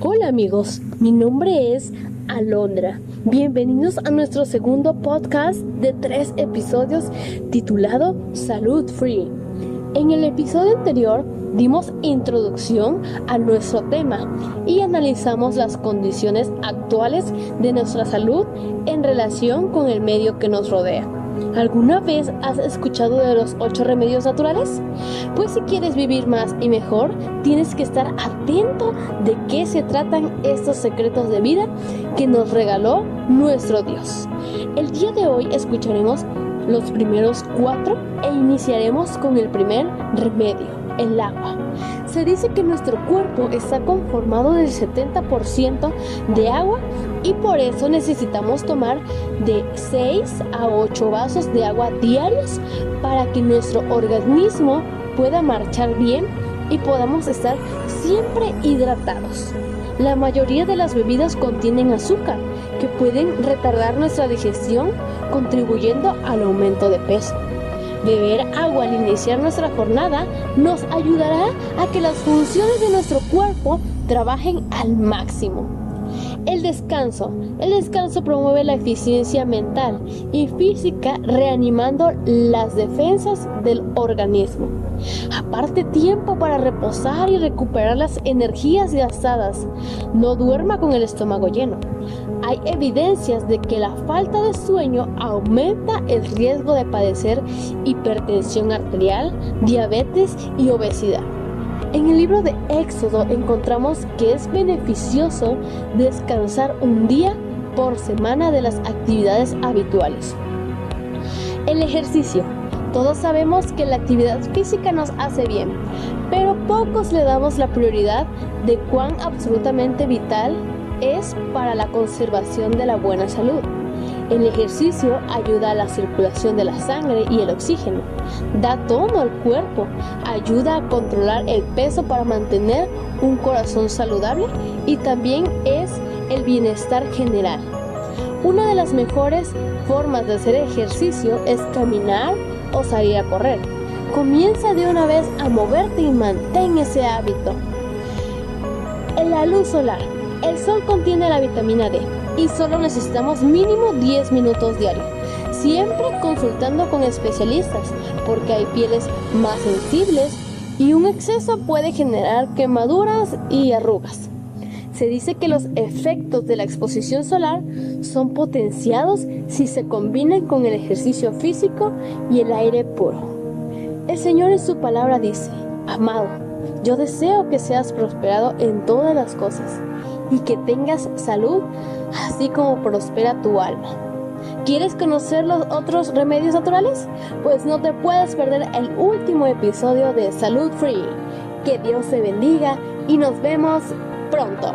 Hola amigos, mi nombre es Alondra. Bienvenidos a nuestro segundo podcast de tres episodios titulado Salud Free. En el episodio anterior dimos introducción a nuestro tema y analizamos las condiciones actuales de nuestra salud en relación con el medio que nos rodea. ¿Alguna vez has escuchado de los ocho remedios naturales? Pues si quieres vivir más y mejor, tienes que estar atento de qué se tratan estos secretos de vida que nos regaló nuestro Dios. El día de hoy escucharemos los primeros cuatro e iniciaremos con el primer remedio el agua. Se dice que nuestro cuerpo está conformado del 70% de agua y por eso necesitamos tomar de 6 a 8 vasos de agua diarios para que nuestro organismo pueda marchar bien y podamos estar siempre hidratados. La mayoría de las bebidas contienen azúcar que pueden retardar nuestra digestión contribuyendo al aumento de peso. Beber agua al iniciar nuestra jornada nos ayudará a que las funciones de nuestro cuerpo trabajen al máximo. El descanso. El descanso promueve la eficiencia mental y física reanimando las defensas del organismo. Aparte tiempo para reposar y recuperar las energías gastadas. No duerma con el estómago lleno. Hay evidencias de que la falta de sueño aumenta el riesgo de padecer hipertensión arterial, diabetes y obesidad. En el libro de Éxodo encontramos que es beneficioso descansar un día por semana de las actividades habituales. El ejercicio todos sabemos que la actividad física nos hace bien, pero pocos le damos la prioridad de cuán absolutamente vital es para la conservación de la buena salud. El ejercicio ayuda a la circulación de la sangre y el oxígeno, da tono al cuerpo, ayuda a controlar el peso para mantener un corazón saludable y también es el bienestar general. Una de las mejores formas de hacer ejercicio es caminar o salir a correr. Comienza de una vez a moverte y mantén ese hábito. En la luz solar. El sol contiene la vitamina D y solo necesitamos mínimo 10 minutos diarios. Siempre consultando con especialistas porque hay pieles más sensibles y un exceso puede generar quemaduras y arrugas. Se dice que los efectos de la exposición solar son potenciados si se combinan con el ejercicio físico y el aire puro. El Señor en su palabra dice, amado, yo deseo que seas prosperado en todas las cosas y que tengas salud, así como prospera tu alma. ¿Quieres conocer los otros remedios naturales? Pues no te puedes perder el último episodio de Salud Free. Que Dios te bendiga y nos vemos pronto.